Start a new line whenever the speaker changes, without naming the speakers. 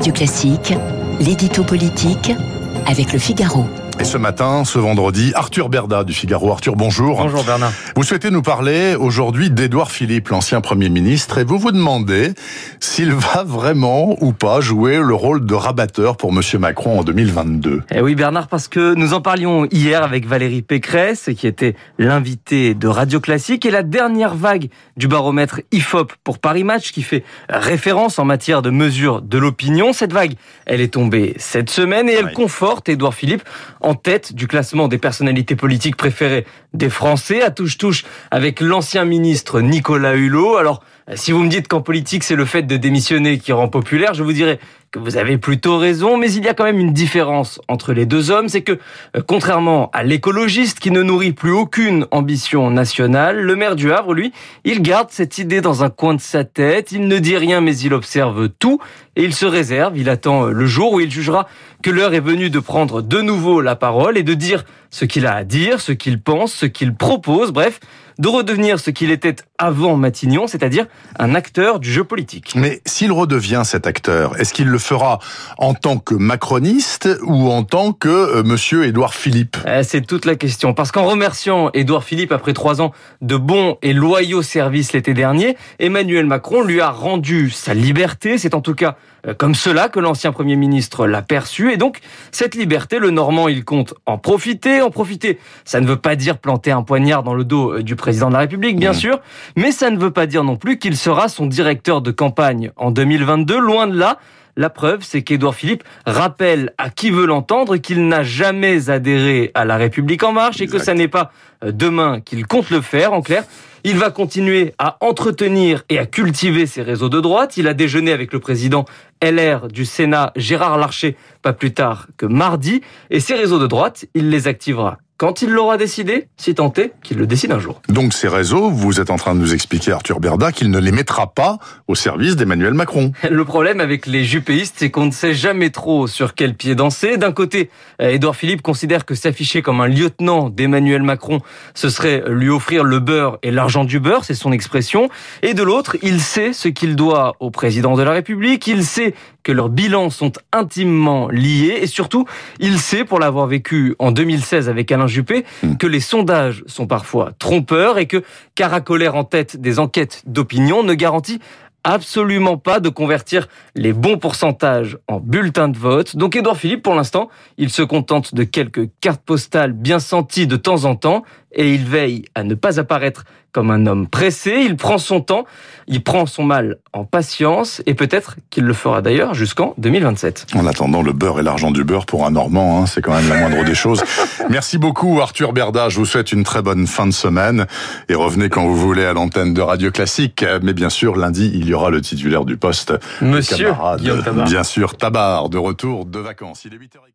Radio Classique, l'édito politique avec le Figaro.
Et ce matin, ce vendredi, Arthur Berda du Figaro. Arthur, bonjour.
Bonjour Bernard.
Vous souhaitez nous parler aujourd'hui d'Édouard Philippe, l'ancien Premier ministre, et vous vous demandez s'il va vraiment ou pas jouer le rôle de rabatteur pour Monsieur Macron en 2022.
Eh oui Bernard, parce que nous en parlions hier avec Valérie Pécresse, qui était l'invitée de Radio Classique, et la dernière vague du baromètre IFOP pour Paris Match, qui fait référence en matière de mesure de l'opinion. Cette vague, elle est tombée cette semaine et elle
Oui.
conforte Édouard Philippe en tête du classement des personnalités politiques préférées des Français, à touche-touche avec l'ancien ministre Nicolas Hulot. Alors, si vous me dites qu'en politique, c'est le fait de démissionner qui rend populaire, je vous dirais que vous avez plutôt raison, mais il y a quand même une différence entre les deux hommes, c'est que, euh, contrairement à l'écologiste qui ne nourrit plus aucune ambition nationale, le maire du Havre, lui, il garde cette idée dans un coin de sa tête, il ne dit rien mais il observe tout, et il se réserve, il attend euh, le jour où il jugera que l'heure est venue de prendre de nouveau la parole et de dire ce qu'il a à dire, ce qu'il pense, ce qu'il propose, bref, de redevenir ce qu'il était avant Matignon, c'est-à-dire un acteur du jeu politique.
Mais s'il redevient cet acteur, est-ce qu'il le fera en tant que macroniste ou en tant que euh, Monsieur Édouard Philippe?
Euh, C'est toute la question. Parce qu'en remerciant Édouard Philippe après trois ans de bons et loyaux services l'été dernier, Emmanuel Macron lui a rendu sa liberté. C'est en tout cas comme cela que l'ancien Premier ministre l'a perçu. Et donc, cette liberté, le Normand, il compte en profiter. En profiter, ça ne veut pas dire planter un poignard dans le dos euh, du président de la République, bien
Mmh.
sûr. Mais ça ne veut pas dire non plus qu'il sera son directeur de campagne en 2022. Loin de là. La preuve, c'est qu'Édouard Philippe rappelle à qui veut l'entendre qu'il n'a jamais adhéré à la République en marche et que ça n'est pas euh, demain qu'il compte le faire. En clair, il va continuer à entretenir et à cultiver ses réseaux de droite. Il a déjeuné avec le président LR du Sénat, Gérard Larcher, pas plus tard que mardi. Et ces réseaux de droite, il les activera quand il l'aura décidé, si tant est qu'il le décide un jour.
Donc ces réseaux, vous êtes en train de nous expliquer, Arthur Berda, qu'il ne les mettra pas au service d'Emmanuel Macron.
Le problème avec les jupéistes, c'est qu'on ne sait jamais trop sur quel pied danser. D'un côté, euh, Édouard Philippe considère que s'afficher comme un lieutenant d'Emmanuel Macron, ce serait lui offrir le beurre et l'argent du beurre, c'est son expression. Et de l'autre, il sait ce qu'il doit au président de la République, il sait que leurs bilans sont intimement liés et surtout, il sait, pour l'avoir vécu en 2016 avec Alain Juppé,
Mm.
que les sondages sont parfois trompeurs et que caracoler en tête des enquêtes d'opinion ne garantit absolument pas de convertir les bons pourcentages en bulletins de vote. Donc Édouard Philippe, pour l'instant, il se contente de quelques cartes postales bien senties de temps en temps et il veille à ne pas apparaître comme un homme pressé. Il prend son temps, il prend son mal en patience et peut-être qu'il le fera d'ailleurs jusqu'en 2027.
En attendant, le beurre et l'argent du beurre pour un Normand, hein, c'est quand même la moindre des choses. Merci beaucoup, Arthur Berda. Je vous souhaite une très bonne fin de semaine et revenez quand vous voulez à l'antenne de Radio Classique. Mais bien sûr, lundi, il y aura le titulaire du poste,
Monsieur
camarade,
Guillaume Tabar.
bien sûr, Tabar, de retour de vacances. Il est 8h15.